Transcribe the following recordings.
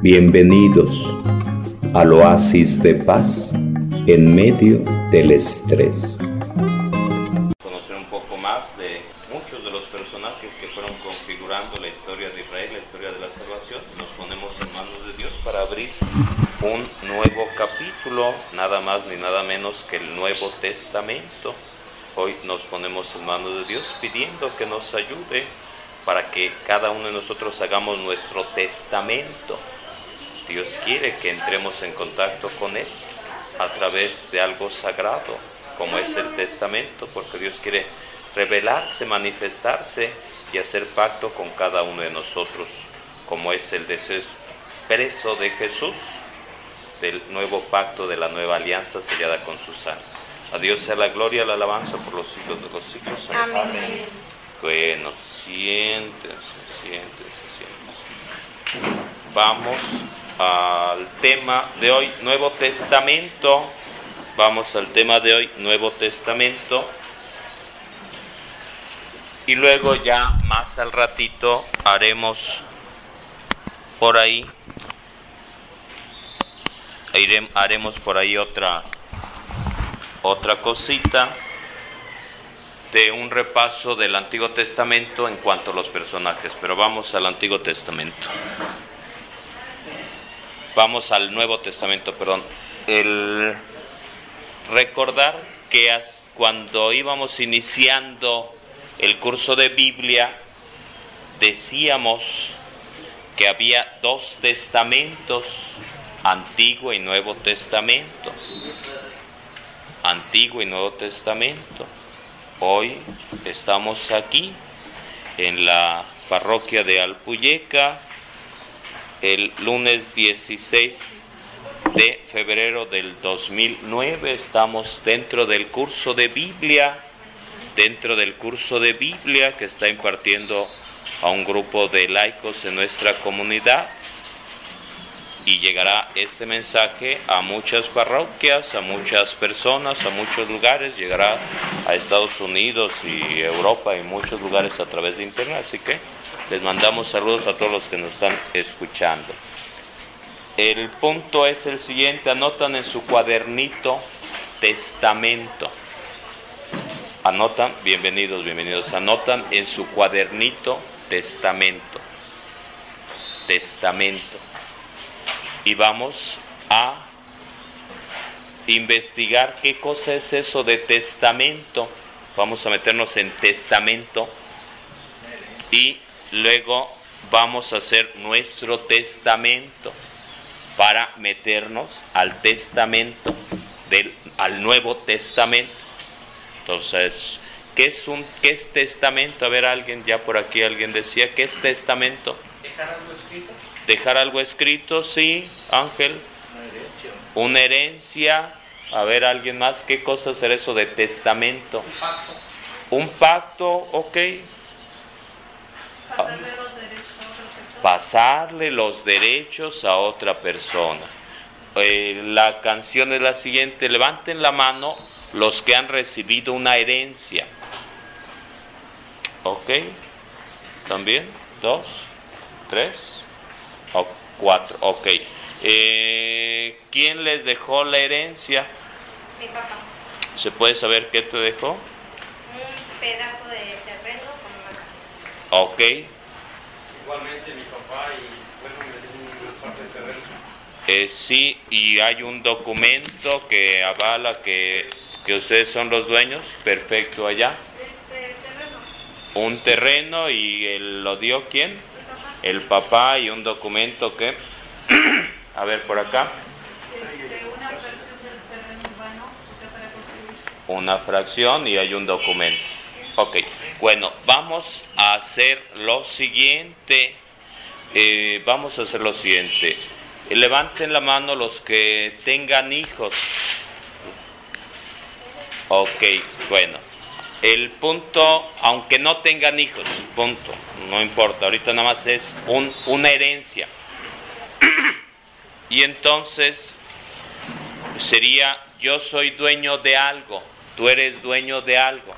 Bienvenidos al oasis de paz en medio del estrés. Conocer un poco más de muchos de los personajes que fueron configurando la historia de Israel, la historia de la salvación. Nos ponemos en manos de Dios para abrir un nuevo capítulo, nada más ni nada menos que el Nuevo Testamento. Hoy nos ponemos en manos de Dios pidiendo que nos ayude para que cada uno de nosotros hagamos nuestro testamento Dios quiere que entremos en contacto con Él a través de algo sagrado, como es el testamento, porque Dios quiere revelarse, manifestarse y hacer pacto con cada uno de nosotros, como es el deseo expreso de Jesús, del nuevo pacto, de la nueva alianza sellada con su sangre. A Dios sea la gloria, la alabanza por los siglos de los siglos. Amén. Bueno, siéntense, siéntense, siéntense. Vamos al tema de hoy, Nuevo Testamento. Vamos al tema de hoy, Nuevo Testamento. Y luego ya más al ratito haremos por ahí, haremos por ahí otra, otra cosita de un repaso del Antiguo Testamento en cuanto a los personajes, pero vamos al Antiguo Testamento vamos al Nuevo Testamento, perdón, el recordar que cuando íbamos iniciando el curso de Biblia, decíamos que había dos testamentos, Antiguo y Nuevo Testamento. Antiguo y Nuevo Testamento. Hoy estamos aquí en la parroquia de Alpuyeca, el lunes 16 de febrero del 2009. Estamos dentro del curso de Biblia, dentro del curso de Biblia que está impartiendo a un grupo de laicos en nuestra comunidad. Y llegará este mensaje a muchas parroquias, a muchas personas, a muchos lugares, llegará a Estados Unidos y Europa y muchos lugares a través de Internet. Así que les mandamos saludos a todos los que nos están escuchando. El punto es el siguiente, anotan en su cuadernito testamento. Anotan, bienvenidos, bienvenidos, anotan en su cuadernito testamento. Testamento. Y vamos a investigar qué cosa es eso de testamento. Vamos a meternos en testamento y Luego vamos a hacer nuestro testamento para meternos al testamento, del, al Nuevo Testamento. Entonces, ¿qué es, un, ¿qué es testamento? A ver, alguien, ya por aquí alguien decía, ¿qué es testamento? Dejar algo escrito. Dejar algo escrito, sí, Ángel. Una herencia. Una herencia. A ver, alguien más, ¿qué cosa será eso de testamento? Un pacto. Un pacto, ok. Pasarle los derechos a otra persona. pasarle los derechos a otra persona. Eh, la canción es la siguiente, levanten la mano los que han recibido una herencia. ¿Ok? ¿También? ¿Dos? ¿Tres? ¿O cuatro? Ok. Eh, ¿Quién les dejó la herencia? Mi papá. ¿Se puede saber qué te dejó? Un pedazo de terreno con una casa. Ok. Igualmente mi papá y bueno, me parte de terreno. Eh, sí, y hay un documento que avala que, que ustedes son los dueños. Perfecto, allá. Este terreno. Un terreno y el- lo dio quién? Mi papá. El papá y un documento que... A ver, por acá. Este, una versión del terreno urbano, o sea, para construir. Una fracción y hay un documento. Ok, bueno, vamos a hacer lo siguiente. Eh, vamos a hacer lo siguiente. Levanten la mano los que tengan hijos. Ok, bueno. El punto, aunque no tengan hijos, punto, no importa, ahorita nada más es un, una herencia. y entonces sería, yo soy dueño de algo, tú eres dueño de algo.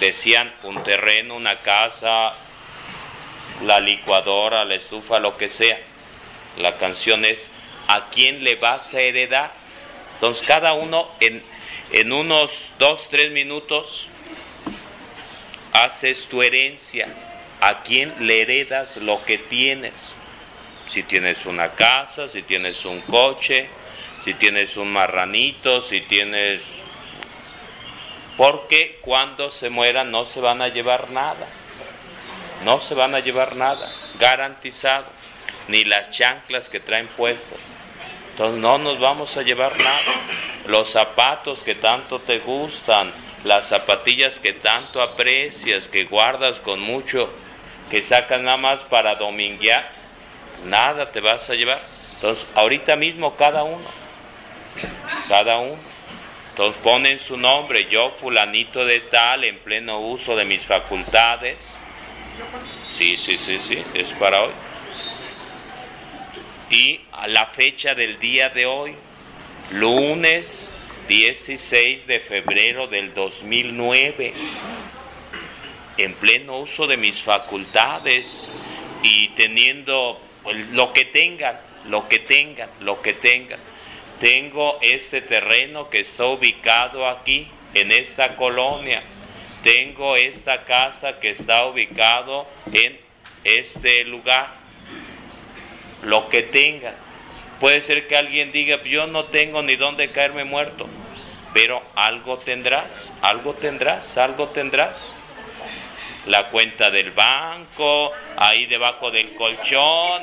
Decían un terreno, una casa, la licuadora, la estufa, lo que sea. La canción es ¿A quién le vas a heredar? Entonces cada uno en, en unos dos, tres minutos haces tu herencia. ¿A quién le heredas lo que tienes? Si tienes una casa, si tienes un coche, si tienes un marranito, si tienes... Porque cuando se mueran no se van a llevar nada. No se van a llevar nada, garantizado. Ni las chanclas que traen puestas. Entonces no nos vamos a llevar nada. Los zapatos que tanto te gustan, las zapatillas que tanto aprecias, que guardas con mucho, que sacas nada más para dominguear, nada te vas a llevar. Entonces, ahorita mismo cada uno, cada uno. Entonces ponen su nombre, yo fulanito de tal, en pleno uso de mis facultades. Sí, sí, sí, sí, es para hoy. Y a la fecha del día de hoy, lunes 16 de febrero del 2009, en pleno uso de mis facultades y teniendo lo que tengan, lo que tengan, lo que tengan. Tengo este terreno que está ubicado aquí, en esta colonia. Tengo esta casa que está ubicado en este lugar. Lo que tengan. Puede ser que alguien diga, yo no tengo ni dónde caerme muerto, pero algo tendrás, algo tendrás, algo tendrás. La cuenta del banco, ahí debajo del colchón.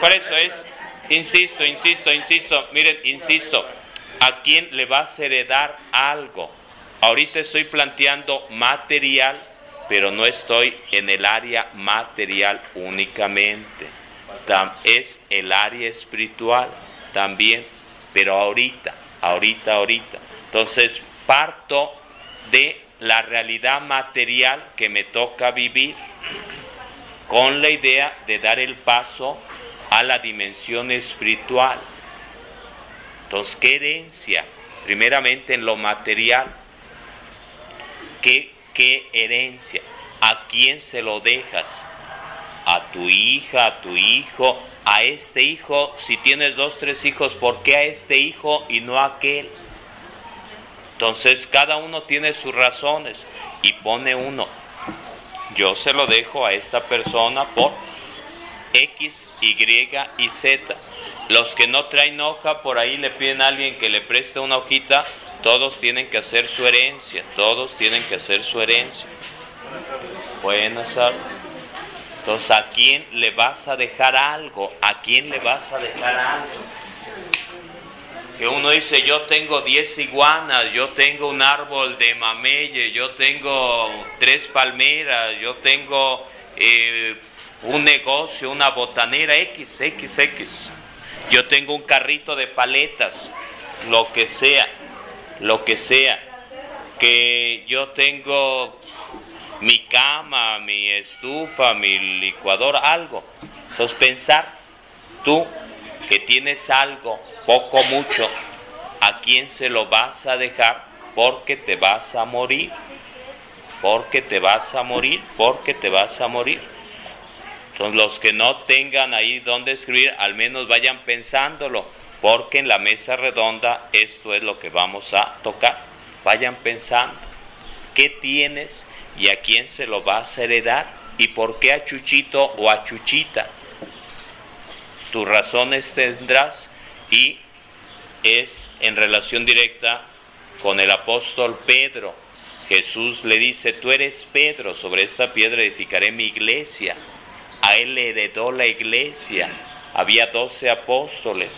Por eso es, insisto, insisto, insisto, miren, insisto, ¿a quién le vas a heredar algo? Ahorita estoy planteando material, pero no estoy en el área material únicamente es el área espiritual también, pero ahorita, ahorita, ahorita. Entonces parto de la realidad material que me toca vivir con la idea de dar el paso a la dimensión espiritual. Entonces, ¿qué herencia? Primeramente en lo material. ¿Qué, qué herencia? ¿A quién se lo dejas? a tu hija, a tu hijo, a este hijo, si tienes dos, tres hijos, ¿por qué a este hijo y no a aquel? Entonces cada uno tiene sus razones y pone uno. Yo se lo dejo a esta persona por X, Y y Z. Los que no traen hoja, por ahí le piden a alguien que le preste una hojita, todos tienen que hacer su herencia, todos tienen que hacer su herencia. Buenas tardes. Entonces, ¿a quién le vas a dejar algo? ¿A quién le vas a dejar algo? Que uno dice, yo tengo 10 iguanas, yo tengo un árbol de mameye, yo tengo tres palmeras, yo tengo eh, un negocio, una botanera X, X, X. Yo tengo un carrito de paletas, lo que sea, lo que sea. Que yo tengo mi cama, mi estufa, mi licuadora, algo. Entonces pensar, tú que tienes algo, poco, mucho, ¿a quién se lo vas a dejar? Porque te vas a morir. Porque te vas a morir, porque te vas a morir. Entonces los que no tengan ahí donde escribir, al menos vayan pensándolo, porque en la mesa redonda esto es lo que vamos a tocar. Vayan pensando, ¿qué tienes? y a quién se lo vas a heredar y por qué a Chuchito o a Chuchita. Tus razones tendrás y es en relación directa con el apóstol Pedro. Jesús le dice, tú eres Pedro, sobre esta piedra edificaré mi iglesia. A él le heredó la iglesia. Había doce apóstoles.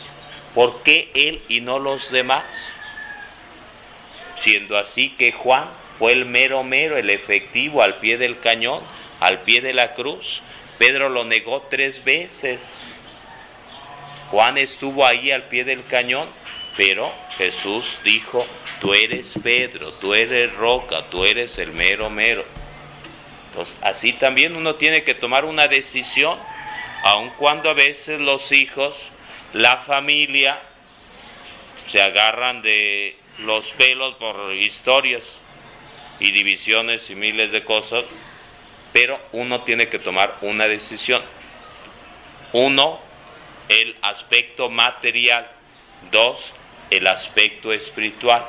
¿Por qué él y no los demás? Siendo así que Juan fue el mero mero, el efectivo al pie del cañón, al pie de la cruz. Pedro lo negó tres veces. Juan estuvo ahí al pie del cañón, pero Jesús dijo, tú eres Pedro, tú eres roca, tú eres el mero mero. Entonces, así también uno tiene que tomar una decisión, aun cuando a veces los hijos, la familia, se agarran de los pelos por historias y divisiones y miles de cosas, pero uno tiene que tomar una decisión. Uno, el aspecto material. Dos, el aspecto espiritual.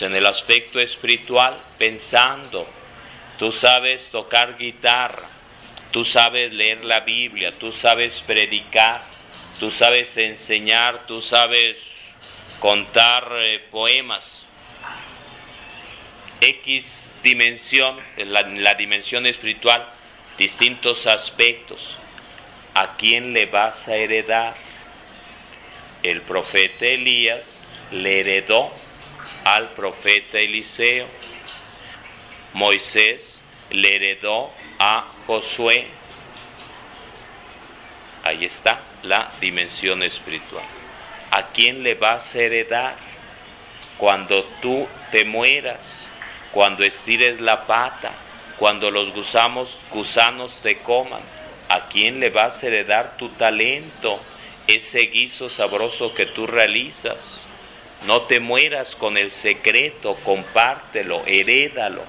En el aspecto espiritual, pensando, tú sabes tocar guitarra, tú sabes leer la Biblia, tú sabes predicar, tú sabes enseñar, tú sabes contar eh, poemas. X dimensión, la, la dimensión espiritual, distintos aspectos. ¿A quién le vas a heredar? El profeta Elías le heredó al profeta Eliseo. Moisés le heredó a Josué. Ahí está la dimensión espiritual. ¿A quién le vas a heredar? Cuando tú te mueras, cuando estires la pata, cuando los gusanos, gusanos te coman, ¿a quién le vas a heredar tu talento, ese guiso sabroso que tú realizas? No te mueras con el secreto, compártelo, herédalo.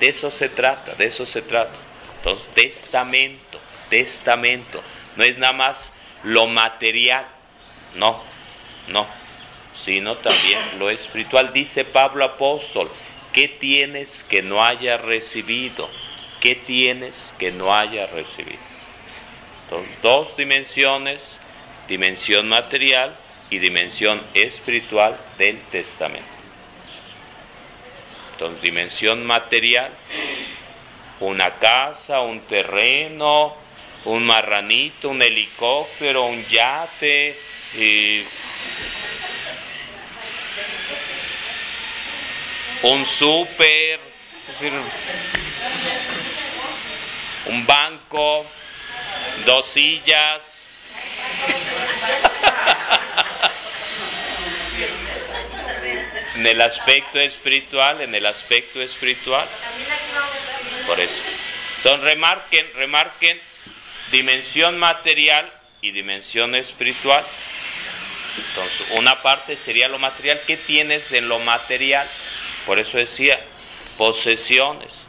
De eso se trata, de eso se trata. Entonces, testamento, testamento. No es nada más lo material, no, no, sino también lo espiritual. Dice Pablo apóstol, ¿qué tienes que no haya recibido? ¿Qué tienes que no haya recibido? Entonces, dos dimensiones, dimensión material y dimensión espiritual del testamento. Entonces, dimensión material, una casa, un terreno, un marranito, un helicóptero, un yate, un súper, un banco, dos sillas. En el aspecto espiritual, en el aspecto espiritual. Por eso. Entonces remarquen, remarquen dimensión material y dimensión espiritual. Entonces, una parte sería lo material. ¿Qué tienes en lo material? Por eso decía, posesiones.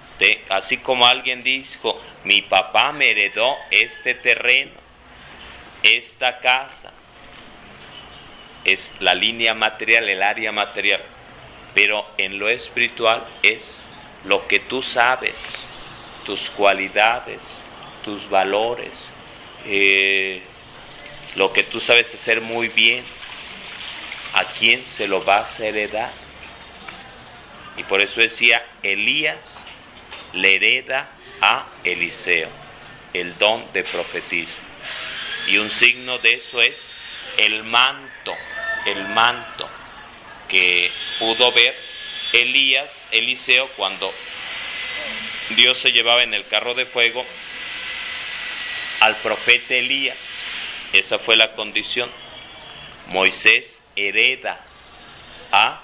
Así como alguien dijo, mi papá me heredó este terreno, esta casa. Es la línea material, el área material. Pero en lo espiritual es lo que tú sabes, tus cualidades, tus valores, eh, lo que tú sabes hacer muy bien, ¿a quién se lo vas a heredar? Y por eso decía, Elías le hereda a Eliseo el don de profetismo. Y un signo de eso es el manto, el manto que pudo ver Elías, Eliseo, cuando Dios se llevaba en el carro de fuego al profeta Elías. Esa fue la condición. Moisés hereda a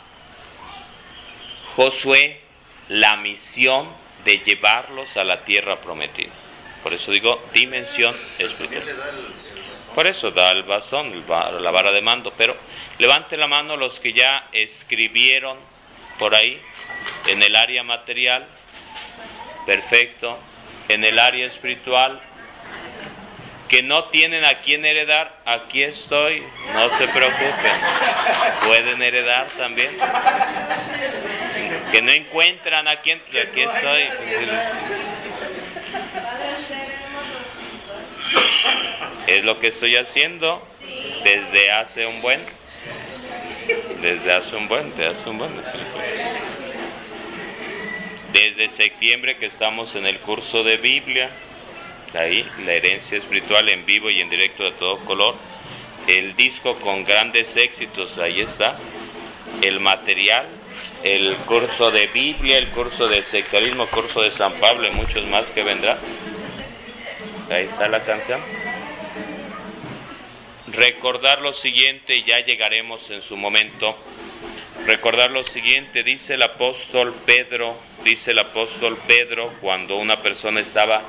Josué la misión de llevarlos a la tierra prometida. Por eso digo dimensión espiritual. Por eso da el bastón, la vara de mando. Pero levante la mano los que ya escribieron por ahí en el área material. Perfecto. En el área espiritual que no tienen a quién heredar, aquí estoy, no se preocupen, pueden heredar también. Que no encuentran a quién, aquí estoy. Es lo que estoy haciendo desde hace un buen, desde hace un buen, desde hace un buen. Desde septiembre que estamos en el curso de Biblia ahí, la herencia espiritual en vivo y en directo de todo color, el disco con grandes éxitos, ahí está, el material, el curso de Biblia, el curso de sectarismo, curso de San Pablo y muchos más que vendrán. Ahí está la canción. Recordar lo siguiente, ya llegaremos en su momento. Recordar lo siguiente, dice el apóstol Pedro, dice el apóstol Pedro, cuando una persona estaba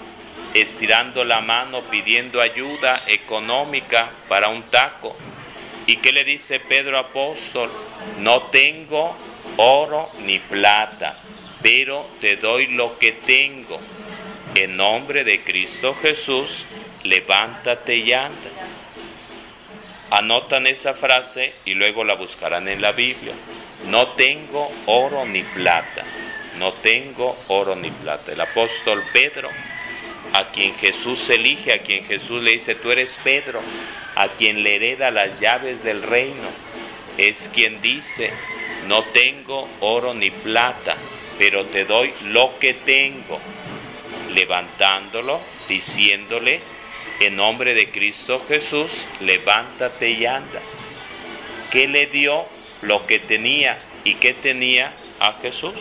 estirando la mano pidiendo ayuda económica para un taco. ¿Y qué le dice Pedro apóstol? No tengo oro ni plata, pero te doy lo que tengo. en nombre de Cristo Jesús, levántate y anda. Anotan esa frase y luego la buscarán en la Biblia. No tengo oro ni plata, no tengo oro ni plata. El apóstol Pedro, a quien Jesús elige, a quien Jesús le dice, tú eres Pedro, a quien le hereda las llaves del reino, es quien dice, no tengo oro ni plata, pero te doy lo que tengo, levantándolo, diciéndole, en nombre de Cristo Jesús, levántate y anda. ¿Qué le dio lo que tenía y qué tenía a Jesús?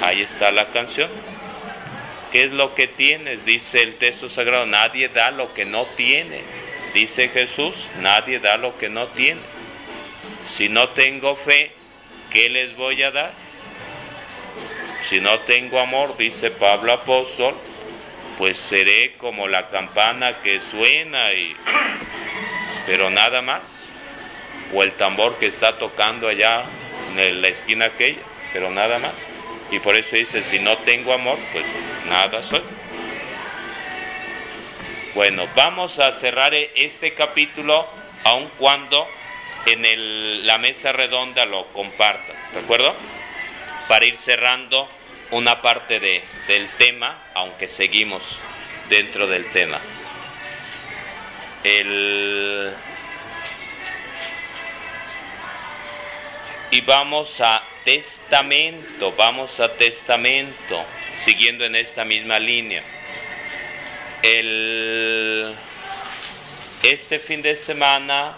Ahí está la canción. ¿Qué es lo que tienes? Dice el texto sagrado, nadie da lo que no tiene. Dice Jesús, nadie da lo que no tiene. Si no tengo fe, ¿qué les voy a dar? Si no tengo amor, dice Pablo apóstol, pues seré como la campana que suena y pero nada más o el tambor que está tocando allá en la esquina aquella, pero nada más. Y por eso dice, si no tengo amor, pues nada soy. Bueno, vamos a cerrar este capítulo aun cuando en la mesa redonda lo compartan, ¿de acuerdo? Para ir cerrando una parte de, del tema, aunque seguimos dentro del tema. El, y vamos a testamento, vamos a testamento, siguiendo en esta misma línea. El, este fin de semana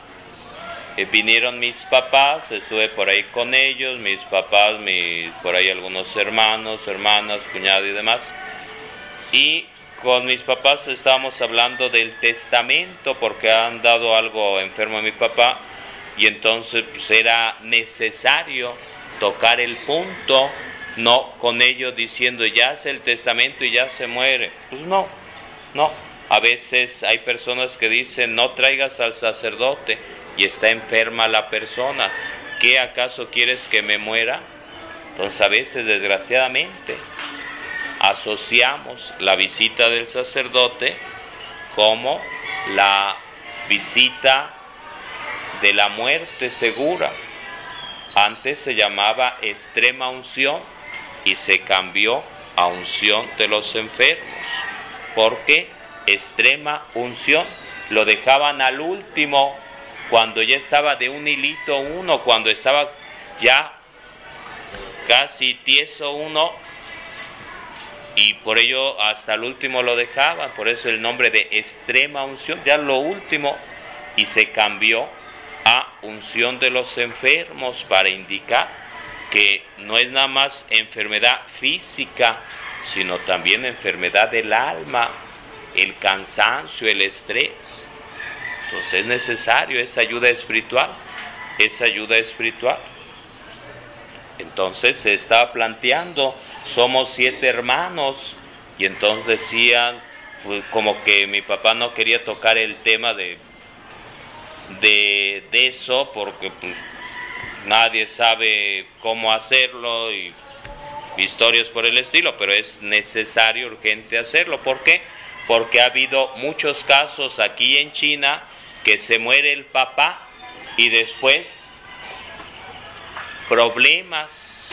eh, vinieron mis papás, estuve por ahí con ellos, mis papás, mis, por ahí algunos hermanos, hermanas, cuñados y demás. Y con mis papás estábamos hablando del testamento porque han dado algo enfermo a mi papá y entonces pues, era necesario tocar el punto, no con ellos diciendo ya hace el testamento y ya se muere. Pues no, no. A veces hay personas que dicen no traigas al sacerdote y está enferma la persona, ¿qué acaso quieres que me muera? Entonces a veces desgraciadamente asociamos la visita del sacerdote como la visita de la muerte segura. Antes se llamaba extrema unción y se cambió a unción de los enfermos. ¿Por qué? Extrema unción. Lo dejaban al último cuando ya estaba de un hilito uno, cuando estaba ya casi tieso uno, y por ello hasta el último lo dejaban, por eso el nombre de extrema unción, ya lo último, y se cambió a unción de los enfermos para indicar que no es nada más enfermedad física, sino también enfermedad del alma, el cansancio, el estrés. Entonces es necesario esa ayuda espiritual, esa ayuda espiritual. Entonces se estaba planteando, somos siete hermanos, y entonces decían, pues, como que mi papá no quería tocar el tema de, de, eso, porque pues, nadie sabe cómo hacerlo y historias por el estilo, pero es necesario, urgente hacerlo. ¿Por qué? Porque ha habido muchos casos aquí en China que se muere el papá y después problemas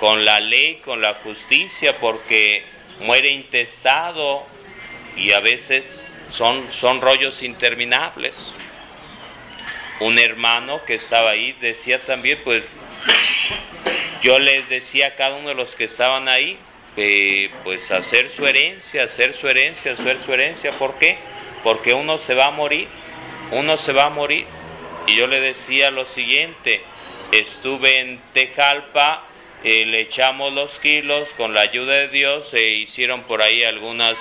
con la ley, con la justicia, porque muere intestado y a veces son, son rollos interminables. Un hermano que estaba ahí decía también, pues yo les decía a cada uno de los que estaban ahí, eh, pues hacer su herencia, hacer su herencia, hacer su herencia. ¿Por qué? Porque uno se va a morir, uno se va a morir. Y yo le decía lo siguiente, estuve en Tejalpa, eh, le echamos los kilos, con la ayuda de Dios se hicieron por ahí algunas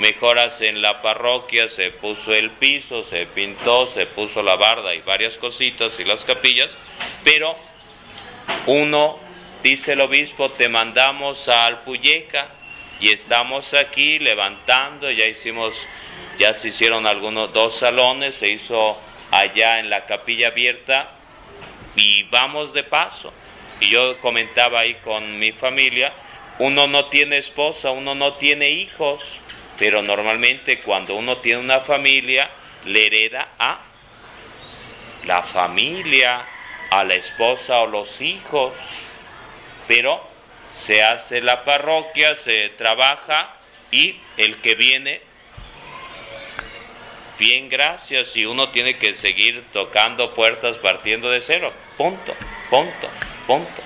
mejoras en la parroquia, se puso el piso, se pintó, se puso la barda y varias cositas y las capillas, pero uno, dice el obispo, te mandamos a Alpuyeca y estamos aquí levantando, ya hicimos ya se hicieron algunos dos salones, se hizo allá en la capilla abierta y vamos de paso. Y yo comentaba ahí con mi familia, uno no tiene esposa, uno no tiene hijos, pero normalmente cuando uno tiene una familia, le hereda a la familia, a la esposa o los hijos. Pero se hace la parroquia, se trabaja y el que viene, bien gracias, y uno tiene que seguir tocando puertas partiendo de cero, punto, punto, punto.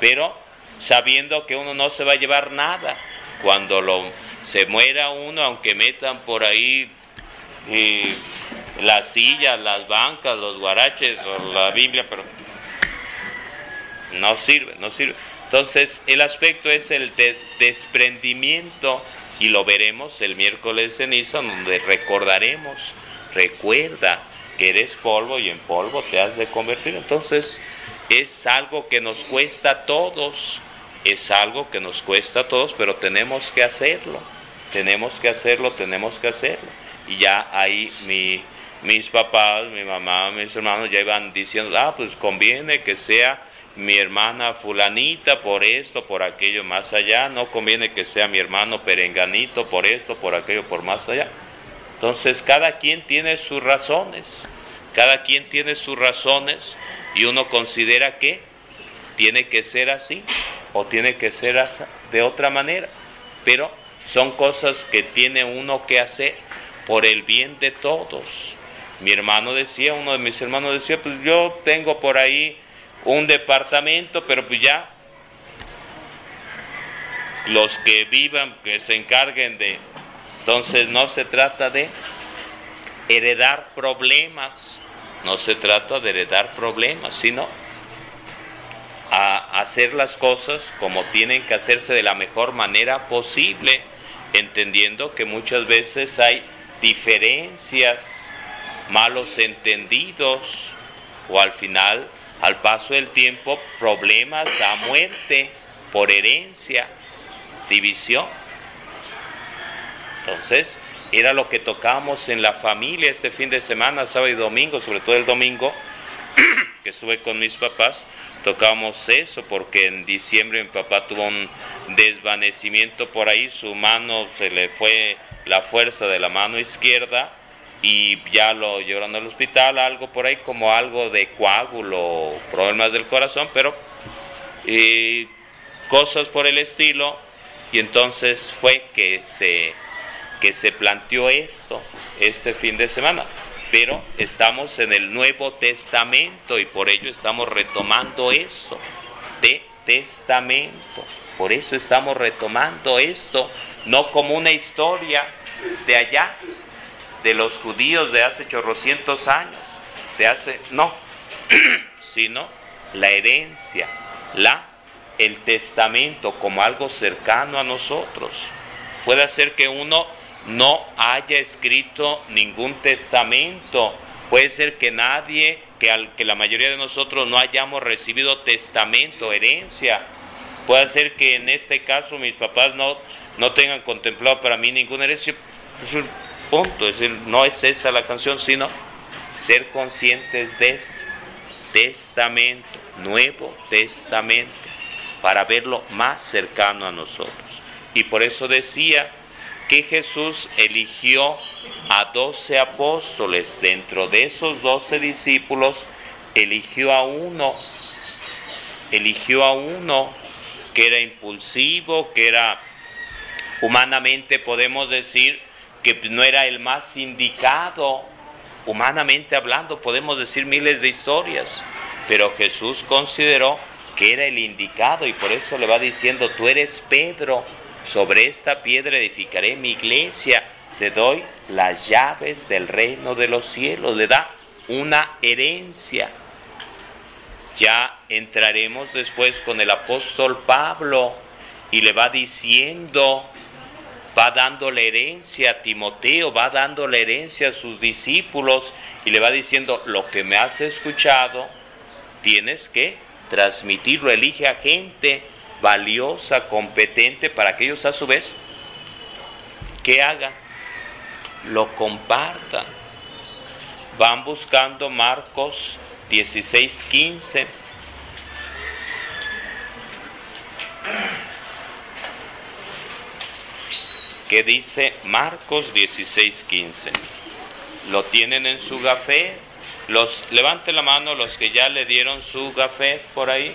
Pero sabiendo que uno no se va a llevar nada cuando lo, se muera uno, aunque metan por ahí eh, las sillas, las bancas, los guaraches o la Biblia, pero no sirve, no sirve. Entonces el aspecto es el de desprendimiento y lo veremos el miércoles ceniza donde recordaremos, recuerda que eres polvo y en polvo te has de convertir. Entonces es algo que nos cuesta a todos, es algo que nos cuesta a todos, pero tenemos que hacerlo, tenemos que hacerlo, tenemos que hacerlo. Y ya ahí mi, mis papás, mi mamá, mis hermanos ya iban diciendo, ah, pues conviene que sea mi hermana fulanita por esto, por aquello más allá, no conviene que sea mi hermano perenganito por esto, por aquello, por más allá. Entonces cada quien tiene sus razones, cada quien tiene sus razones y uno considera que tiene que ser así o tiene que ser de otra manera, pero son cosas que tiene uno que hacer por el bien de todos. Mi hermano decía, uno de mis hermanos decía, pues yo tengo por ahí un departamento, pero pues ya los que vivan, que se encarguen de... Entonces no se trata de heredar problemas, no se trata de heredar problemas, sino a hacer las cosas como tienen que hacerse de la mejor manera posible, entendiendo que muchas veces hay diferencias, malos entendidos o al final, al paso del tiempo, problemas a muerte por herencia, división. Entonces, era lo que tocábamos en la familia este fin de semana, sábado y domingo, sobre todo el domingo, que estuve con mis papás, tocamos eso porque en diciembre mi papá tuvo un desvanecimiento por ahí, su mano se le fue la fuerza de la mano izquierda y ya lo llevaron al hospital, algo por ahí como algo de coágulo, problemas del corazón, pero cosas por el estilo y entonces fue que se que se planteó esto este fin de semana. Pero estamos en el Nuevo Testamento y por ello estamos retomando esto de testamento. Por eso estamos retomando esto, no como una historia de allá, de los judíos de hace chorrocientos años, de hace, no, sino la herencia, la, el testamento como algo cercano a nosotros. Puede ser que uno no haya escrito ningún testamento. Puede ser que nadie, que, al, que la mayoría de nosotros no hayamos recibido testamento, herencia. Puede ser que en este caso mis papás no, no tengan contemplado para mí ninguna herencia. Es punto, es decir, no es esa la canción, sino ser conscientes de esto. Testamento, Nuevo Testamento, para verlo más cercano a nosotros. Y por eso decía, que Jesús eligió a doce apóstoles. Dentro de esos doce discípulos, eligió a uno, eligió a uno que era impulsivo, que era humanamente podemos decir que no era el más indicado, humanamente hablando podemos decir miles de historias, pero Jesús consideró que era el indicado y por eso le va diciendo, tú eres Pedro, sobre esta piedra edificaré mi iglesia, te doy las llaves del reino de los cielos, le da una herencia. Ya entraremos después con el apóstol Pablo y le va diciendo, va dando la herencia a Timoteo, va dando la herencia a sus discípulos y le va diciendo, lo que me has escuchado, tienes que transmitirlo, elige a gente valiosa, competente, para que ellos a su vez, ¿qué hagan? Lo compartan. Van buscando Marcos 16, 15. ¿Qué dice Marcos 16:15? ¿Lo tienen en su gafé? Los, levante la mano los que ya le dieron su gafé por ahí.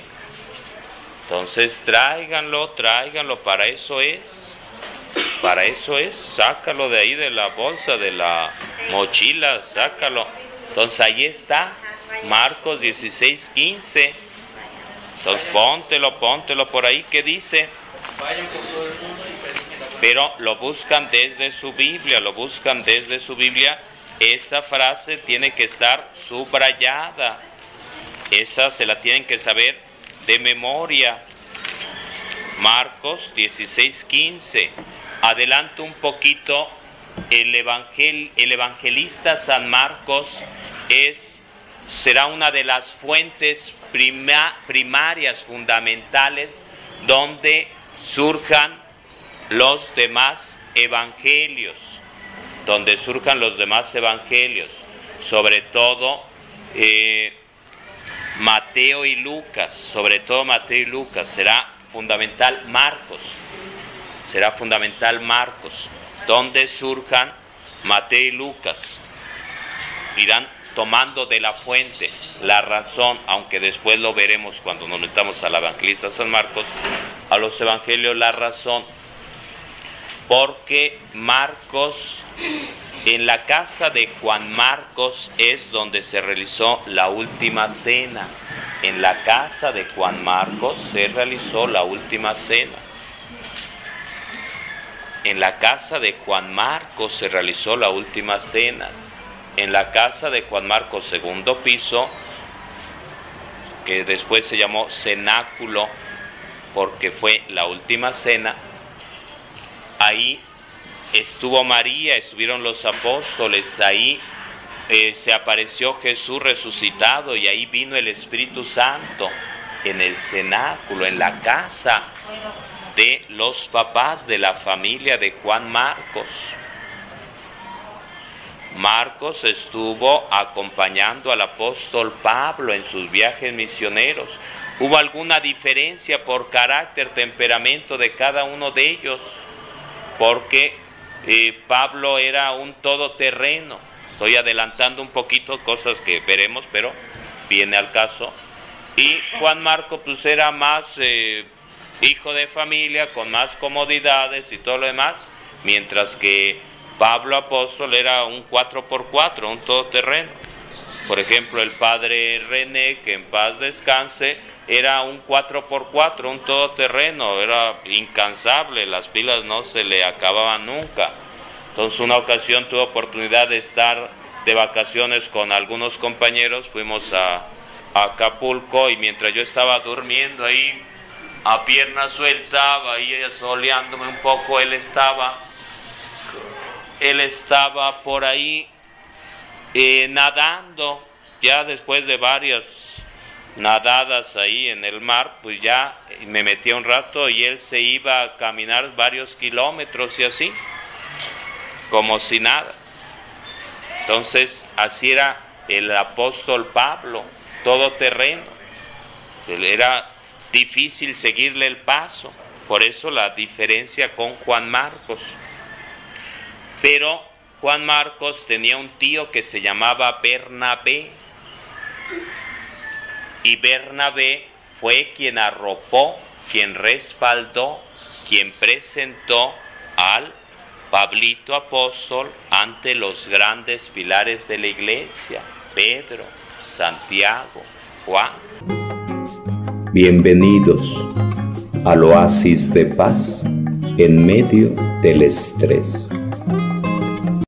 Entonces tráiganlo, tráiganlo, para eso es. Para eso es, sácalo de ahí de la bolsa, de la mochila, sácalo. Entonces ahí está, Marcos 16, 15. Entonces póntelo, póntelo por ahí, ¿qué dice? Pero lo buscan desde su Biblia, lo buscan desde su Biblia. Esa frase tiene que estar subrayada. Esa se la tienen que saber de memoria. Marcos 16, 15. Adelanto un poquito. El, evangel, el evangelista San Marcos es, será una de las fuentes primarias, fundamentales, donde surjan los demás evangelios, donde surjan los demás evangelios, sobre todo eh, Mateo y Lucas, sobre todo Mateo y Lucas, será fundamental Marcos, será fundamental Marcos, donde surjan Mateo y Lucas, irán tomando de la fuente la razón, aunque después lo veremos cuando nos metamos al evangelista San Marcos, a los evangelios la razón, porque Marcos, en la casa de Juan Marcos es donde se realizó la última cena. En la casa de Juan Marcos se realizó la última cena. En la casa de Juan Marcos se realizó la última cena. En la casa de Juan Marcos, segundo piso, que después se llamó cenáculo porque fue la última cena, ahí estuvo María, estuvieron los apóstoles, ahí eh, se apareció Jesús resucitado y ahí vino el Espíritu Santo en el cenáculo, en la casa de los papás de la familia de Juan Marcos. Marcos estuvo acompañando al apóstol Pablo en sus viajes misioneros. ¿Hubo alguna diferencia por carácter, temperamento de cada uno de ellos? Porque eh, Pablo era un todoterreno. Estoy adelantando un poquito cosas que veremos, pero viene al caso. Y Juan Marco pues era más eh, hijo de familia, con más comodidades y todo lo demás, mientras que Pablo apóstol era un 4x4, un todoterreno. Por ejemplo, el padre René, que en paz descanse, era un 4x4, un todoterreno, era incansable, las pilas no se le acababan nunca. Entonces una ocasión tuve oportunidad de estar de vacaciones con algunos compañeros, fuimos a, Acapulco y mientras yo estaba durmiendo ahí a pierna suelta, ahí soleándome un poco, él estaba, él estaba por ahí eh, nadando, ya después de varias nadadas ahí en el mar, pues ya me metí un rato y él se iba a caminar varios kilómetros y así, como si nada. Entonces, así era el apóstol Pablo, todo terreno. Era difícil seguirle el paso, por eso la diferencia con Juan Marcos. Pero Juan Marcos tenía un tío que se llamaba Bernabé y Bernabé fue quien arropó, quien respaldó, quien presentó al Pablito apóstol ante los grandes pilares de la iglesia, Pedro, Santiago, Juan. Bienvenidos al oasis de paz en medio del estrés.